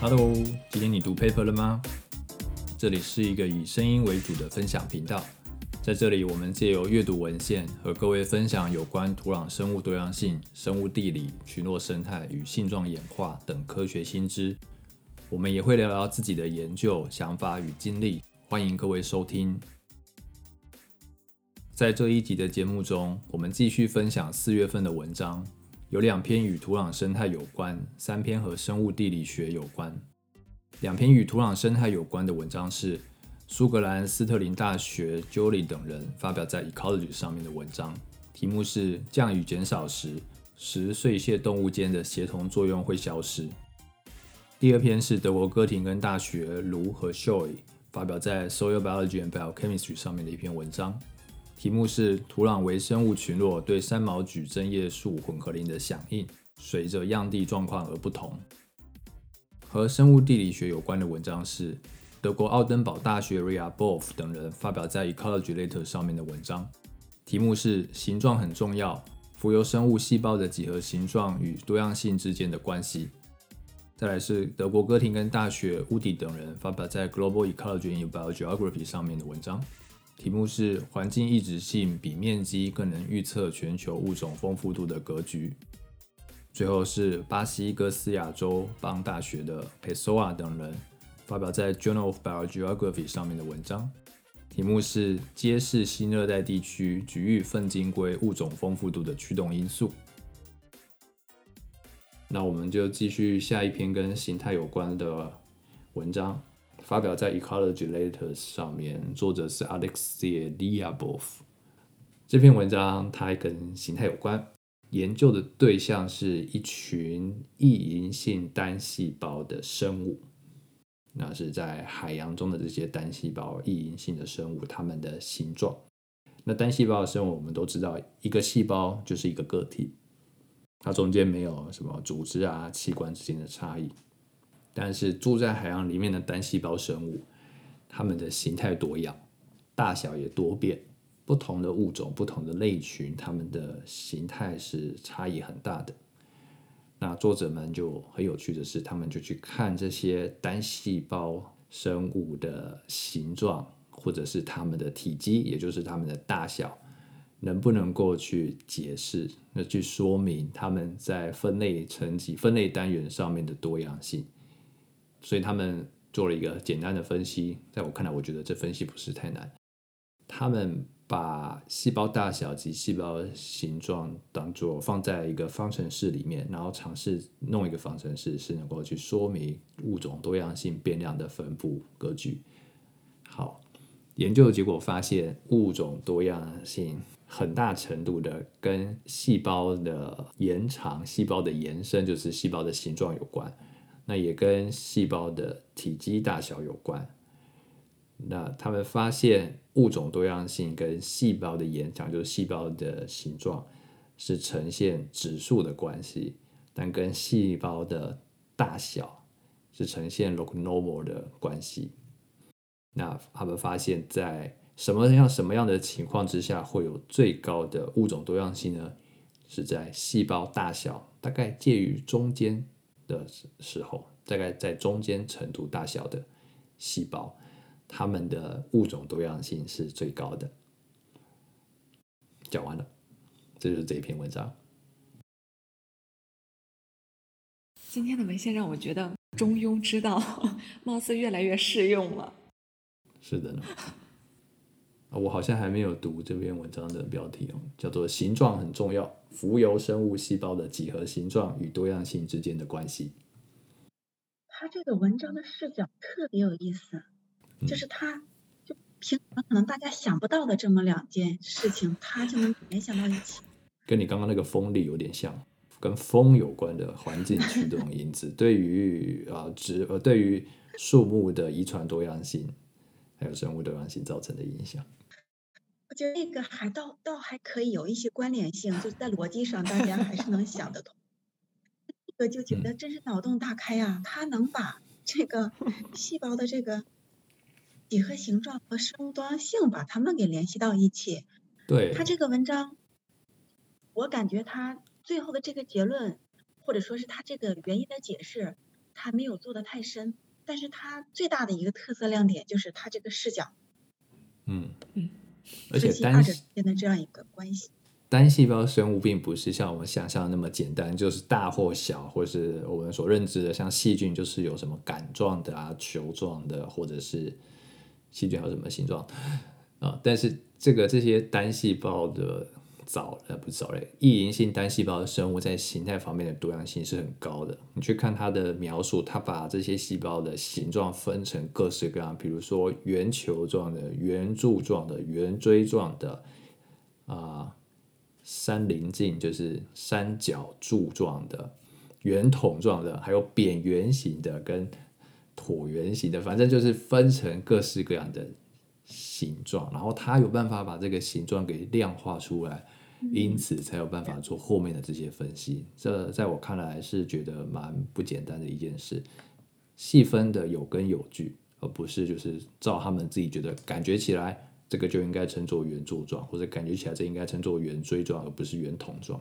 Hello，今天你读 paper 了吗？这里是一个以声音为主的分享频道，在这里我们借由阅读文献和各位分享有关土壤生物多样性、生物地理、群落生态与性状演化等科学新知。我们也会聊聊自己的研究想法与经历，欢迎各位收听。在这一集的节目中，我们继续分享四月份的文章。有两篇与土壤生态有关，三篇和生物地理学有关。两篇与土壤生态有关的文章是苏格兰斯特林大学 Jolie 等人发表在 Ecology 上面的文章，题目是“降雨减少时，食碎屑动物间的协同作用会消失”。第二篇是德国哥廷根大学卢和 Shoy 发表在 Soil Biology and Biochemistry 上面的一篇文章。题目是土壤微生物群落对三毛榉针叶树混合林的响应，随着样地状况而不同。和生物地理学有关的文章是德国奥登堡大学 Ria Bof 等人发表在 Ecology Letter 上面的文章，题目是形状很重要，浮游生物细胞的几何形状与多样性之间的关系。再来是德国哥廷根大学乌迪等人发表在 Global Ecology and Biogeography 上面的文章。题目是环境异质性比面积更能预测全球物种丰富度的格局。最后是巴西哥斯亚州邦大学的 Pessoa 等人发表在 Journal of Biogeography 上面的文章，题目是揭示新热带地区局域粪金龟物种丰富度的驱动因素。那我们就继续下一篇跟形态有关的文章。发表在 Ecology Letters 上面，作者是 Alexey Lyabov。这篇文章它跟形态有关，研究的对象是一群异银性单细胞的生物。那是在海洋中的这些单细胞异银性的生物，它们的形状。那单细胞的生物，我们都知道，一个细胞就是一个个体，它中间没有什么组织啊、器官之间的差异。但是住在海洋里面的单细胞生物，它们的形态多样，大小也多变，不同的物种、不同的类群，它们的形态是差异很大的。那作者们就很有趣的是，他们就去看这些单细胞生物的形状，或者是它们的体积，也就是它们的大小，能不能够去解释、那去说明它们在分类层级、分类单元上面的多样性。所以他们做了一个简单的分析，在我看来，我觉得这分析不是太难。他们把细胞大小及细胞形状当做放在一个方程式里面，然后尝试弄一个方程式是能够去说明物种多样性变量的分布格局。好，研究的结果发现，物种多样性很大程度的跟细胞的延长、细胞的延伸，就是细胞的形状有关。那也跟细胞的体积大小有关。那他们发现物种多样性跟细胞的延长，就是细胞的形状，是呈现指数的关系，但跟细胞的大小是呈现 log normal 的关系。那他们发现，在什么样什么样的情况之下会有最高的物种多样性呢？是在细胞大小大概介于中间。的时候，大概在中间程度大小的细胞，它们的物种多样性是最高的。讲完了，这就是这一篇文章。今天的文献让我觉得中庸之道貌似越来越适用了。是的呢。我好像还没有读这篇文章的标题哦，叫做“形状很重要：浮游生物细胞的几何形状与多样性之间的关系”。他这个文章的视角特别有意思，就是他就平常可能大家想不到的这么两件事情，他就能联想到一起。跟你刚刚那个风力有点像，跟风有关的环境驱动因子，对于啊植呃对于树木的遗传多样性，还有生物多样性造成的影响。我觉得那个还倒倒还可以有一些关联性，就是在逻辑上大家还是能想得通。这个就觉得真是脑洞大开呀！他能把这个 细胞的这个几何形状和生物多样性把它们给联系到一起。对。他这个文章，我感觉他最后的这个结论，或者说是他这个原因的解释，他没有做的太深，但是它最大的一个特色亮点就是它这个视角，嗯嗯，而且单细之间的这样一个关系。单细胞生物并不是像我们想象的那么简单，就是大或小，或是我们所认知的像细菌，就是有什么杆状的啊、球状的，或者是细菌还有什么形状啊？但是这个这些单细胞的藻呃不是藻类，异营性单细胞的生物在形态方面的多样性是很高的。你去看它的描述，它把这些细胞的形状分成各式各样，比如说圆球状的、圆柱状的、圆锥状的啊。三棱镜就是三角柱状的、圆筒状的，还有扁圆形的跟椭圆形的，反正就是分成各式各样的形状，然后它有办法把这个形状给量化出来，因此才有办法做后面的这些分析。这在我看来是觉得蛮不简单的一件事，细分的有根有据，而不是就是照他们自己觉得感觉起来。这个就应该称作圆柱状，或者感觉起来这应该称作圆锥状，而不是圆筒状。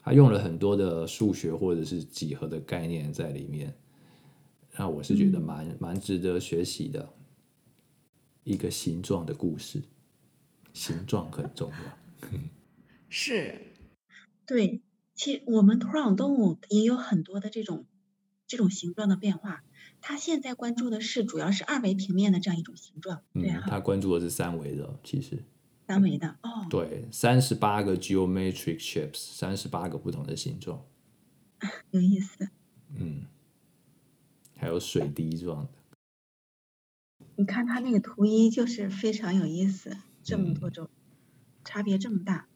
他用了很多的数学或者是几何的概念在里面，那我是觉得蛮蛮值得学习的一个形状的故事。形状很重要，是，对，其实我们土壤动物也有很多的这种这种形状的变化。他现在关注的是主要是二维平面的这样一种形状，对嗯，他关注的是三维的，其实。三维的哦，对，三十八个 geometric shapes，三十八个不同的形状，有意思。嗯，还有水滴状的，你看他那个图一就是非常有意思，这么多嗯种，差别这么大。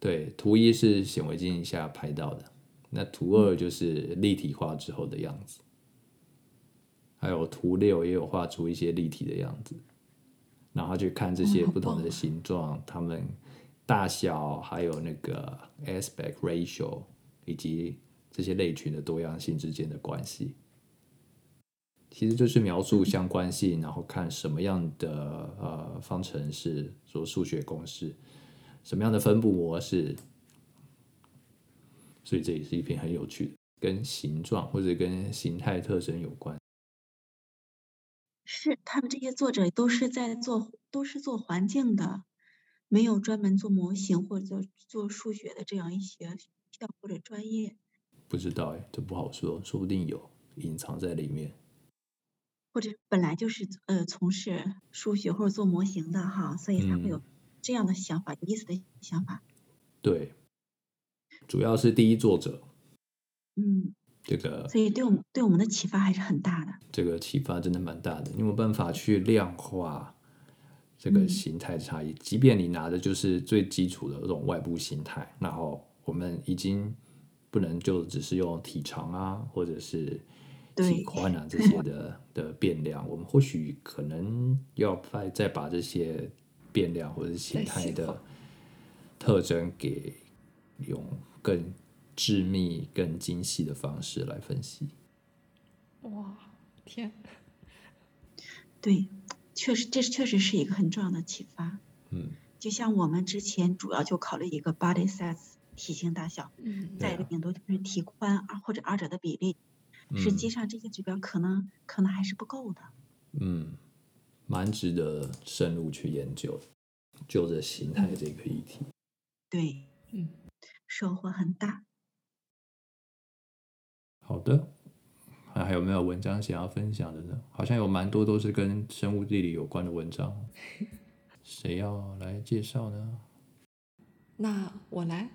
对，图一是显微镜下拍到的，那图二就是立体化之后的样子。还有图六也有画出一些立体的样子，然后去看这些不同的形状，它们大小，还有那个 aspect ratio，以及这些类群的多样性之间的关系。其实就是描述相关性，然后看什么样的呃方程式做数学公式，什么样的分布模式，所以这也是一篇很有趣的，跟形状或者跟形态特征有关。是他们这些作者都是在做，都是做环境的，没有专门做模型或者做做数学的这样一些学校或者专业，不知道哎，这不好说，说不定有隐藏在里面。或者本来就是呃从事数学或者做模型的哈，所以才会有嗯这样的想法，有意思的想法。对，主要是第一作者嗯，这个所以对我们对我们的启发还是很大的。这个启发真的蛮大的，你有没有办法去量化这个嗯形态差异？即便你拿的就是最基础的这种外部形态，然后我们已经不能就只是用体长啊，或者是对体宽啊这些的的变量，我们或许可能要再再把这些变量或者是形态的特征给用更致密、更精细的方式来分析。哇，天，对，确实这确实是一个很重要的启发。嗯，就像我们之前主要就考虑一个 body size 体型大小，嗯，再一个顶多就是体宽啊或者二者的比例。实际嗯上这些指标可能可能还是不够的。嗯，蛮值得深入去研究，就着形态这个议题。对，嗯，收获很大。好的，还还有没有文章想要分享的呢？好像有蛮多都是跟生物地理有关的文章，谁要来介绍呢？那我来。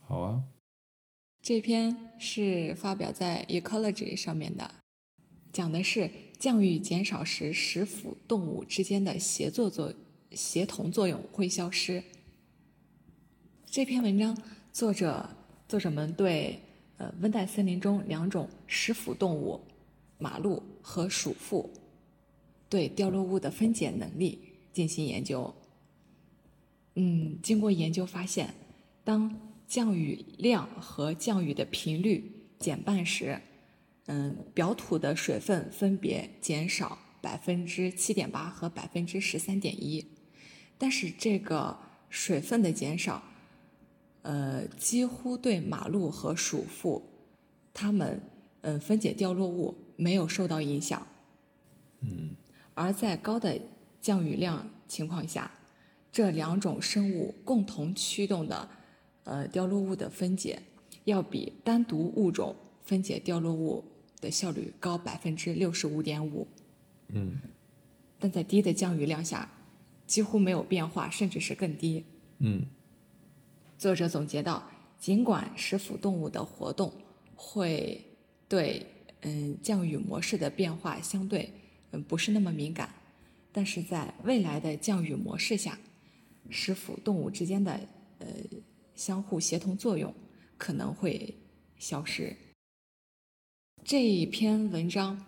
好啊，这篇是发表在 Ecology 上面的，讲的是降雨减少时，食腐动物之间的协作作协同作用会消失。这篇文章作者作者们对呃温带森林中两种食腐动物马鹿和鼠妇对掉落物的分解能力进行研究。嗯，经过研究发现，当降雨量和降雨的频率减半时，嗯，表土的水分分别减少百分之七点八和百分之十三点一，但是这个水分的减少，呃，几乎对马路和鼠妇它们嗯，分解掉落物没有受到影响。嗯，而在高的降雨量情况下，这两种生物共同驱动的呃掉落物的分解，要比单独物种分解掉落物的效率高百分之六十五点五。嗯但在低的降雨量下，几乎没有变化，甚至是更低。嗯作者总结到，尽管食腐动物的活动会对嗯降雨模式的变化相对嗯不是那么敏感，但是在未来的降雨模式下，食腐动物之间的呃相互协同作用可能会消失。这一篇文章，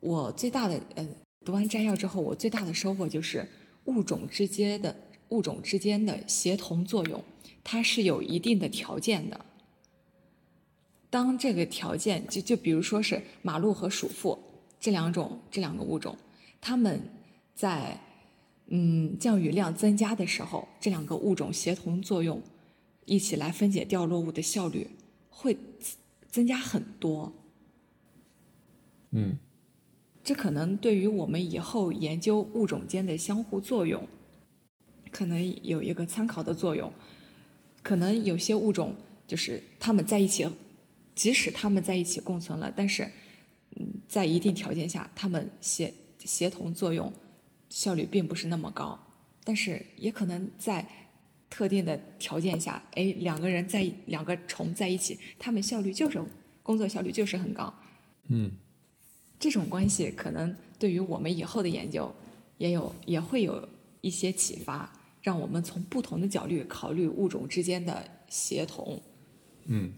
我最大的呃读完摘要之后，我最大的收获就是物种之间的物种之间的协同作用，它是有一定的条件的。当这个条件就就比如说是马鹿和鼠妇这两种这两个物种，它们在嗯降雨量增加的时候，这两个物种协同作用，一起来分解掉落物的效率会增加很多。嗯这可能对于我们以后研究物种间的相互作用，可能有一个参考的作用。可能有些物种就是它们在一起，即使它们在一起共存了，但是，嗯，在一定条件下，它们协协同作用效率并不是那么高。但是也可能在特定的条件下，哎，两个人在两个虫在一起，他们效率就是工作效率就是很高。嗯这种关系可能对于我们以后的研究也有也会有一些启发，让我们从不同的角度考虑物种之间的协同。嗯，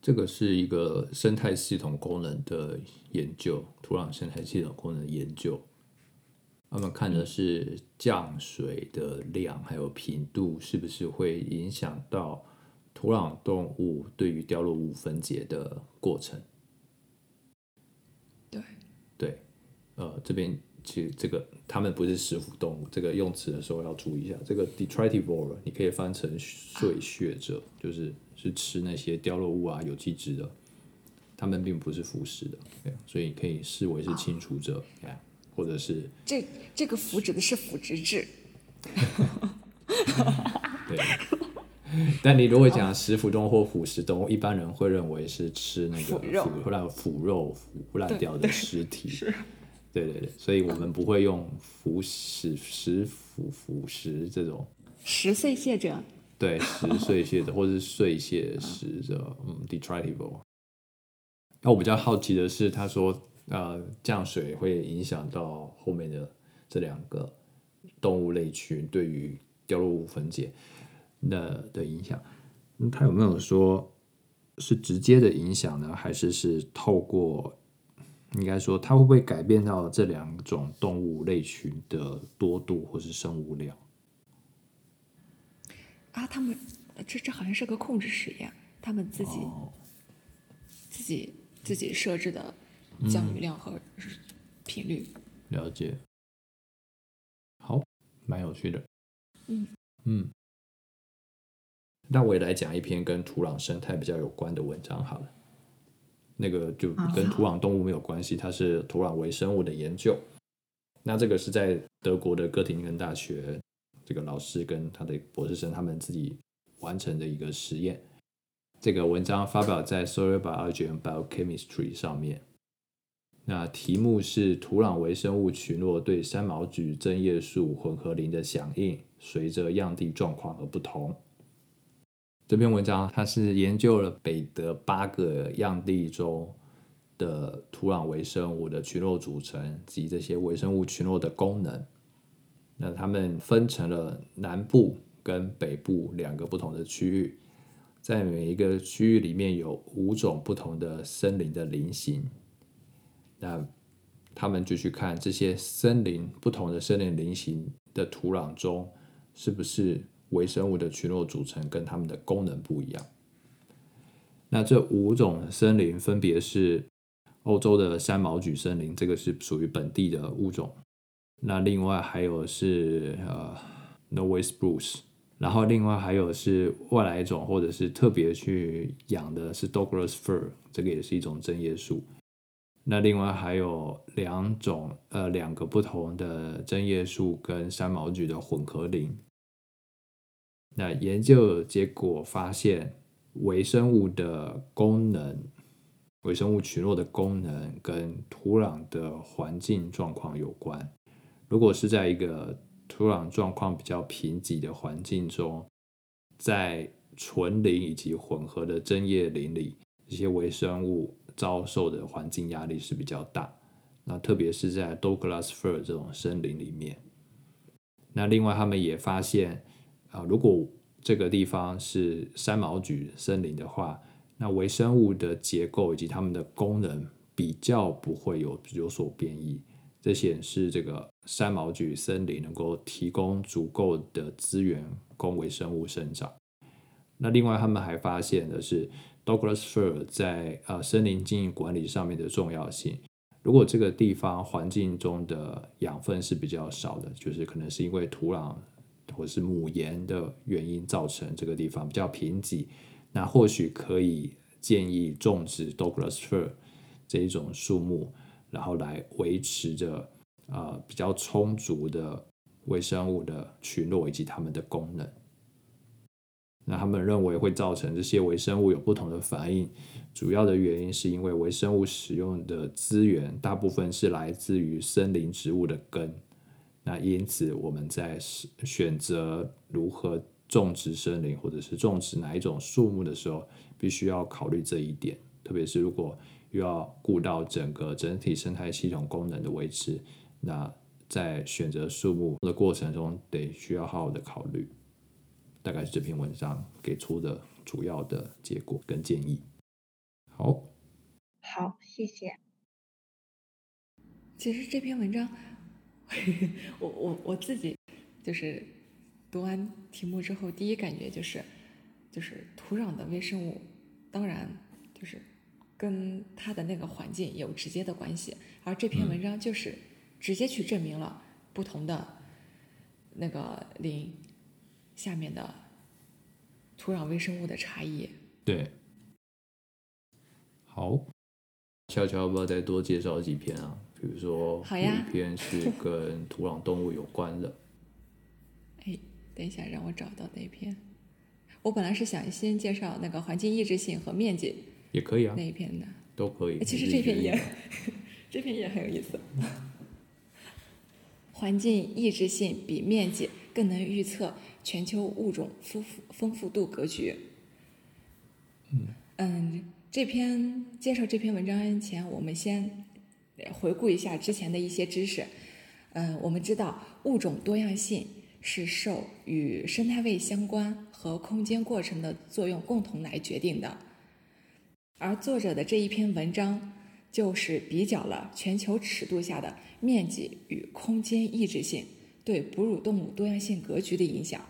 这个是一个生态系统功能的研究，土壤生态系统功能的研究。他们看的是降水的量还有频度是不是会影响到土壤动物对于掉落物分解的过程。对，对，呃，这边其实这个他们不是食腐动物，这个用词的时候要注意一下。这个 detritivore 你可以翻成碎屑者，就是是吃那些掉落物啊、有机质的，他们并不是腐食的，对所以可以视为是清除者，哎或者是这这个腐指的是腐殖质，对。但你如果讲食腐动或腐食动物，一般人会认为是吃那个腐烂腐肉、腐烂掉的尸体。是对对对，所以我们不会用腐食、食腐、腐食这种食碎屑者。对 食碎屑者或是碎屑食者，嗯，detritivore。那我比较好奇的是，他说呃降水会影响到后面的这两个动物类群对于掉落物分解的的影响。那他有没有说是直接的影响呢？还是是透过应该说它会不会改变到这两种动物类群的多度或是生物量？啊，他们这这好像是个控制实验，他们自己、哦自己自己设置的降雨量和频率。了解，好，蛮有趣的。嗯嗯，那我也来讲一篇跟土壤生态比较有关的文章好了。那个就跟土壤动物没有关系，它是土壤微生物的研究。那这个是在德国的哥廷根大学，这个老师跟他的博士生他们自己完成的一个实验。这个文章发表在《Soil Biology and Biochemistry》上面。那题目是土壤微生物群落对三毛榉针叶树混合林的响应，随着样地状况而不同。这篇文章它是研究了北德八个样地中的土壤微生物的群落组成及这些微生物群落的功能。那他们分成了南部跟北部两个不同的区域，在每一个区域里面有五种不同的森林的林型。那他们就去看这些森林不同的森林林型的土壤中，是不是微生物的群落组成跟它们的功能不一样。那这五种森林分别是欧洲的山毛榉森林，这个是属于本地的物种。那另外还有是呃 Norway spruce，然后另外还有是外来种或者是特别去养的是 Douglas fir，这个也是一种针叶树。那另外还有两种呃两个不同的针叶树跟山毛榉的混合林。那研究结果发现，微生物的功能，微生物群落的功能跟土壤的环境状况有关。如果是在一个土壤状况比较贫瘠的环境中，在纯林以及混合的针叶林里，这些微生物。遭受的环境压力是比较大，那特别是在 Douglas fir 这种森林里面。那另外他们也发现，啊，如果这个地方是山毛榉森林的话，那微生物的结构以及它们的功能比较不会有有所变异。这显示这个山毛榉森林能够提供足够的资源供微生物生长。那另外他们还发现的是。Douglas fir 在呃森林经营管理上面的重要性。如果这个地方环境中的养分是比较少的，就是可能是因为土壤或是母岩的原因造成这个地方比较贫瘠，那或许可以建议种植 Douglas fir 这一种树木，然后来维持着呃比较充足的微生物的群落以及它们的功能。那他们认为会造成这些微生物有不同的反应，主要的原因是因为微生物使用的资源大部分是来自于森林植物的根。那因此我们在选择如何种植森林或者是种植哪一种树木的时候，必须要考虑这一点。特别是如果又要顾到整个整体生态系统功能的维持，那在选择树木的过程中得需要好好的考虑。大概是这篇文章给出的主要的结果跟建议。好，好，谢谢。其实这篇文章，我我我自己就是读完题目之后，第一感觉就是，就是土壤的微生物，当然就是跟它的那个环境有直接的关系，而这篇文章就是直接去证明了不同的那个林。下面的土壤微生物的差异。对，好，悄悄要不要再多介绍几篇啊？比如说，好呀，一篇是跟土壤动物有关的。哎，等一下，让我找到那篇。我本来是想先介绍那个环境抑制性和面积，也可以啊，那一篇的都可以。其实这篇也，这篇也很有意思。环境抑制性比面积更能预测。全球物种丰富丰富度格局。嗯，这篇介绍这篇文章前，我们先回顾一下之前的一些知识。嗯，我们知道物种多样性是受与生态位相关和空间过程的作用共同来决定的。而作者的这一篇文章就是比较了全球尺度下的面积与空间抑制性对哺乳动物多样性格局的影响。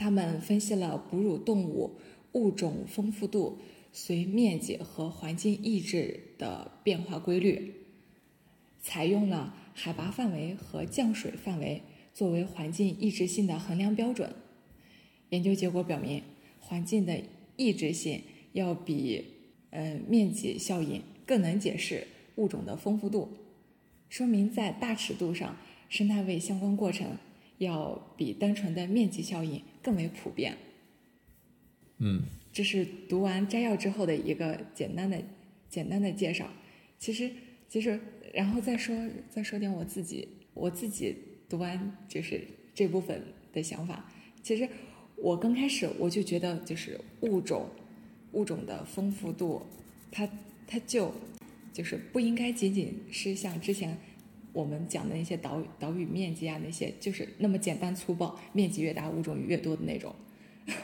他们分析了哺乳动物物种丰富度随面积和环境抑制的变化规律，采用了海拔范围和降水范围作为环境抑制性的衡量标准。研究结果表明，环境的抑制性要比呃面积效应更能解释物种的丰富度，说明在大尺度上，生态位相关过程要比单纯的面积效应。更为普遍。嗯，这是读完摘要之后的一个简单的、简单的介绍。其实，其实，然后再说，再说点我自己，我自己读完就是这部分的想法。其实，我刚开始我就觉得，就是物种、物种的丰富度，它它就就是不应该仅仅是像之前。我们讲的那些岛岛屿面积啊，那些就是那么简单粗暴，面积越大物种越多的那种，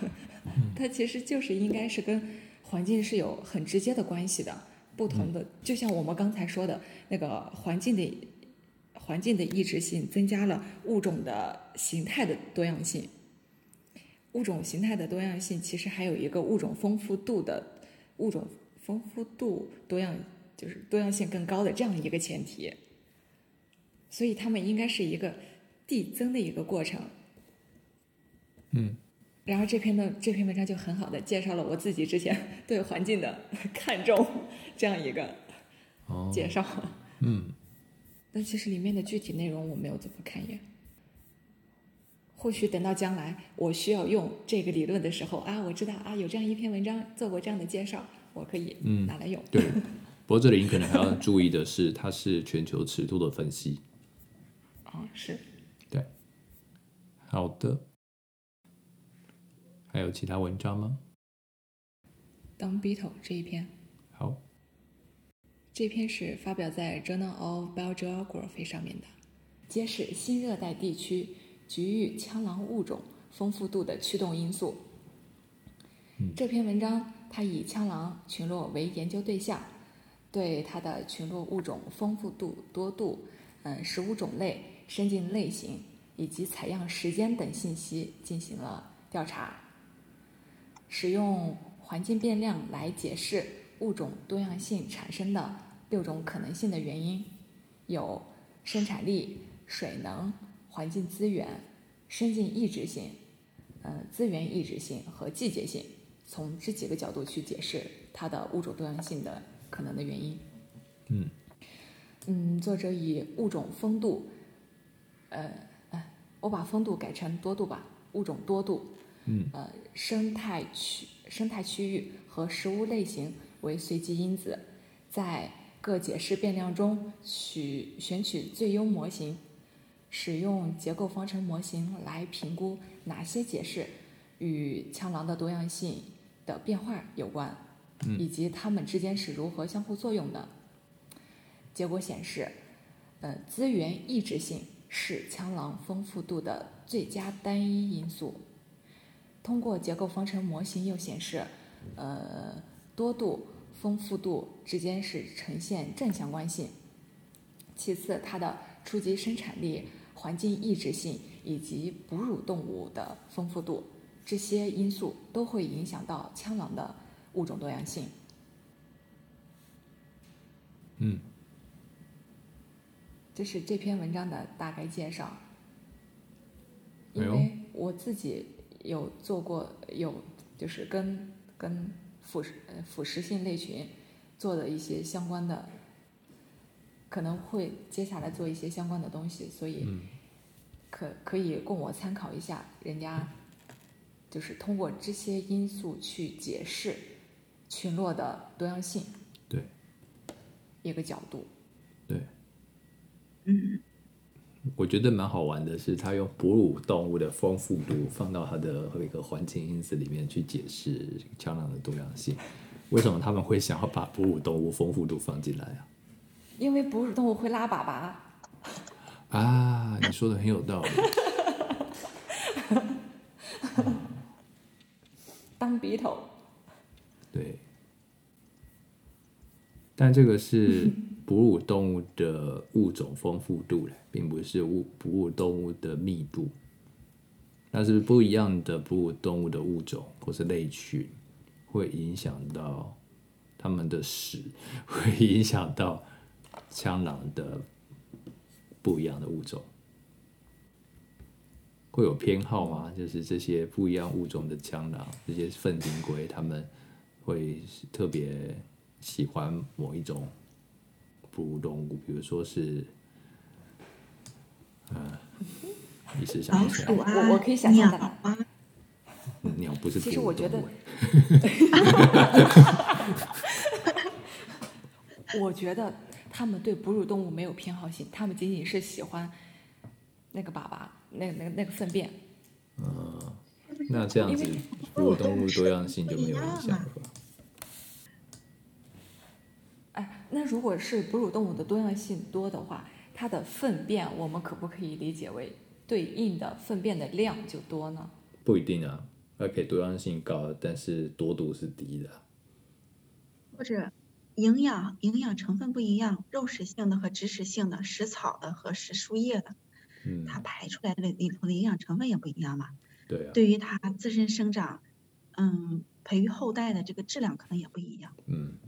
它其实就是应该是跟环境是有很直接的关系的。不同的，就像我们刚才说的那个环境的环境的抑制性，增加了物种的形态的多样性。物种形态的多样性，其实还有一个物种丰富度的物种丰富度多样，就是多样性更高的这样一个前提。所以他们应该是一个递增的一个过程。嗯，然后这篇的这篇文章就很好的介绍了我自己之前 对环境的 看重这样一个哦，介绍。嗯，但其实里面的具体内容我没有怎么看一眼。或许等到将来我需要用这个理论的时候啊，我知道啊有这样一篇文章做过这样的介绍，我可以嗯拿来用。对。不过这里你可能还要注意的是，它是全球尺度的分析。啊，是。对。好的，还有其他文章吗？Don Beetle 这一篇，好，这篇是发表在 Journal of Biogeography 上面的，揭示新热带地区局域枪狼物种丰富度的驱动因素。这篇文章它以枪狼群落为研究对象，对它的群落物种丰富度、多度、嗯食物种类、生境类型以及采样时间等信息进行了调查，使用环境变量来解释物种多样性产生的六种可能性的原因，有生产力、水能、环境资源、生境抑制性、呃资源抑制性和季节性，从这几个角度去解释它的物种多样性的可能的原因。嗯嗯，作者以物种丰度，呃，呃，我把风度改成多度吧，物种多度，嗯呃，生态区、生态区域和食物类型为随机因子，在各解释变量中取选取最优模型，使用结构方程模型来评估哪些解释与枪狼的多样性的变化有关，以及它们之间是如何相互作用的。结果显示，呃，资源抑制性是枪狼丰富度的最佳单一因素。通过结构方程模型又显示，呃，多度、丰富度之间是呈现正相关性。其次，它的初级生产力、环境抑制性以及哺乳动物的丰富度，这些因素都会影响到枪狼的物种多样性。嗯，这是这篇文章的大概介绍。因为我自己有做过，有就是跟跟腐蚀呃腐蚀性类群做的一些相关的，可能会接下来做一些相关的东西，所以嗯可可以供我参考一下，人家就是通过这些因素去解释群落的多样性对一个角度。对，嗯，我觉得蛮好玩的是，他用哺乳动物的丰富度放到它的一个环境因子里面去解释枪狼的多样性。为什么他们会想要把哺乳动物丰富度放进来啊？因为哺乳动物会拉粑粑，啊，你说的很有道理。当鼻头。对，但这个是哺乳动物的物种丰富度嘞，并不是物哺乳动物的密度。但是不一样的哺乳动物的物种或是类群，会影响到它们的屎，会影响到枪狼的不一样的物种。会有偏好吗？就是这些不一样物种的枪狼，这些粪金龟，它们会特别喜欢某一种哺乳动物，比如说是，呃，一时想我我可以想象鸟的啊，鸟不是。其实我觉得 我觉得他们对哺乳动物没有偏好性，他们仅仅是喜欢那个粑粑，那那那个粪便。嗯那这样子哺乳动物多样性就没有影响了吧？哎，那如果是哺乳动物的多样性多的话，它的粪便我们可不可以理解为对应的粪便的量就多呢？不一定啊，它可以多样性高，但是多度是低的啊。或者营养营养成分不一样，肉食性的和植食性的，食草的和食树叶的，嗯，它排出来的里头的营养成分也不一样嘛。对啊，对于它自身生长，嗯，培育后代的这个质量可能也不一样。嗯，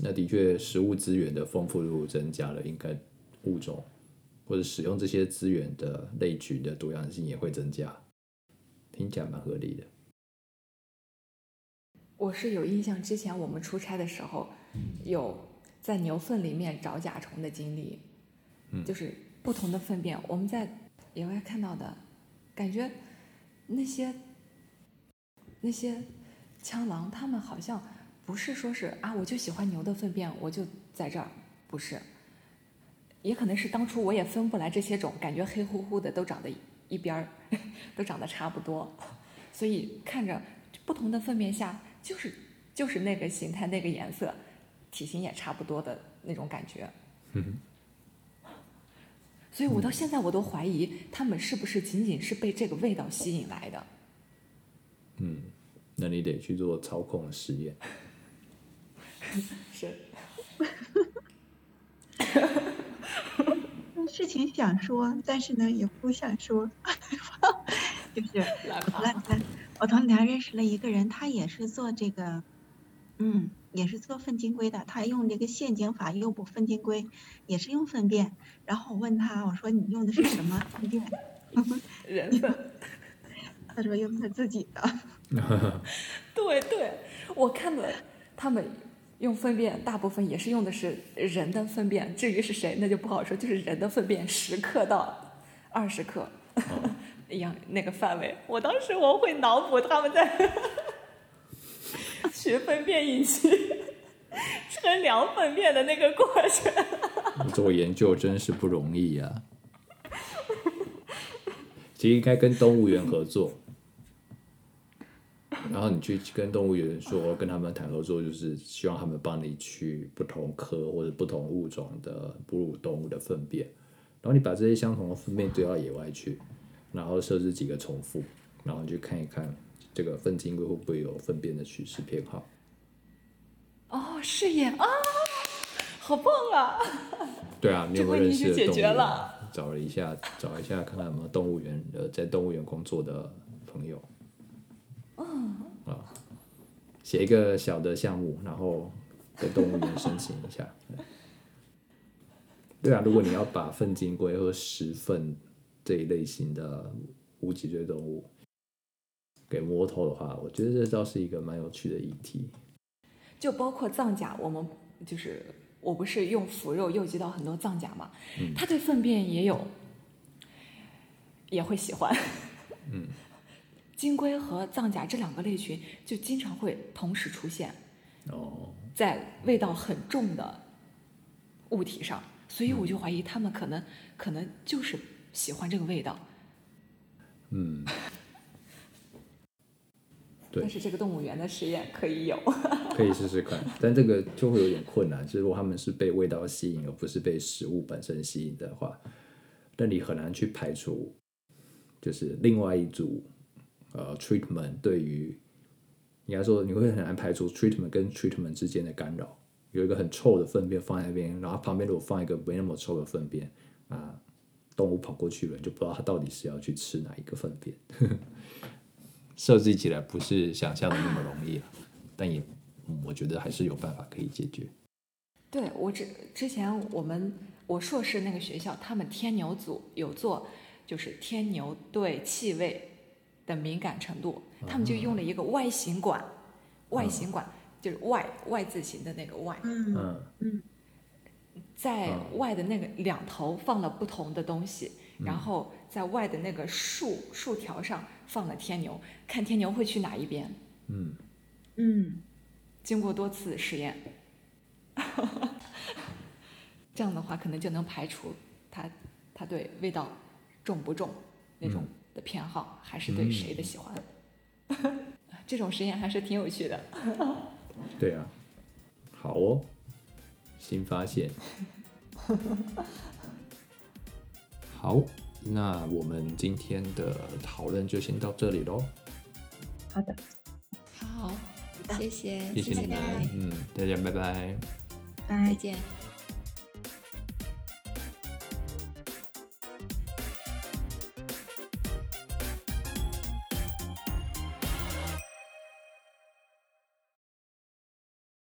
那的确食物资源的丰富度增加了，应该物种或者使用这些资源的类群的多样性也会增加。听听起来蛮合理的。我是有印象，之前我们出差的时候，有在牛粪里面找甲虫的经历，嗯就是不同的粪便，我们在野外看到的，感觉那些那些枪狼，他们好像不是说是啊，我就喜欢牛的粪便，我就在这儿，不是，也可能是当初我也分不来这些种，感觉黑乎乎的都长得一边儿，都长得差不多，所以看着不同的粪便下，就是就是那个形态、那个颜色，体型也差不多的那种感觉。嗯所以我到现在我都怀疑他们是不是仅仅是被这个味道吸引来的。嗯，那你得去做操控的实验。是，事情想说，但是呢也不想说，就是来我前两天我头两天认识了一个人，他也是做这个，嗯，也是做粪金龟的，他用这个陷阱法诱捕粪金龟，也是用粪便。然后我问他，我说你用的是什么粪便？人粪。他说用他自己的。对对，我看的他们用粪便，大部分也是用的是人的粪便，至于是谁那就不好说，就是人的粪便十克到二十克 一样那个范围。我当时我会脑补他们在 学粪便以及称量粪便的那个过程。做研究真是不容易呀、其实应该跟动物园合作，然后你去跟动物园说，跟他们谈合作，就是希望他们帮你去不同科或者不同物种的哺乳动物的粪便，然后你把这些相同的粪便丢到野外去，然后设置几个重复，然后你去看一看这个粪金龟会不会有粪便的取食偏好。哦，是耶啊，好棒啊！对啊，你有没有认识的动物园决了？找了一下，找一下看看有没有动物园呃在动物园工作的朋友。嗯啊，写一个小的项目，然后跟动物园申请一下。对啊，如果你要把粪金龟和石粪这一类型的无脊椎动物给摸透的话，我觉得这倒是一个蛮有趣的议题。就包括藏甲，我们就是我不是用腐肉诱集到很多藏甲嘛，他对粪便也有也会喜欢。嗯，金龟和藏甲这两个类群就经常会同时出现哦，在味道很重的物体上，所以我就怀疑他们可能可能就是喜欢这个味道。嗯，对但是这个动物园的实验可以有。可以试试看，但这个就会有点困难。就是如果他们是被味道吸引，而不是被食物本身吸引的话，那你很难去排除，就是另外一组呃 treatment 对于应该说你会很难排除 treatment 跟 treatment 之间的干扰。有一个很臭的粪便放在那边，然后旁边如果放一个没那么臭的粪便啊，动物跑过去了，你就不知道它到底是要去吃哪一个粪便。设计起来不是想象的那么容易了，但也、嗯我觉得还是有办法可以解决。对我之之前我们我硕士那个学校，他们天牛组有做，就是天牛对气味的敏感程度，他们就用了一个外形管外形管就是 Y 外字形的那个 Y，嗯嗯在嗯 Y 的那个两头放了不同的东西，然后在 Y 的那个竖竖条上放了天牛，看天牛会去哪一边。嗯，嗯经过多次实验，这样的话可能就能排除它它对味道重不重那种的偏好，还是对谁的喜欢。这种实验还是挺有趣的。对啊，好哦，新发现。好，那我们今天的讨论就先到这里喽，好的，好，谢谢，谢谢你们，，嗯，大家拜拜。拜再。见。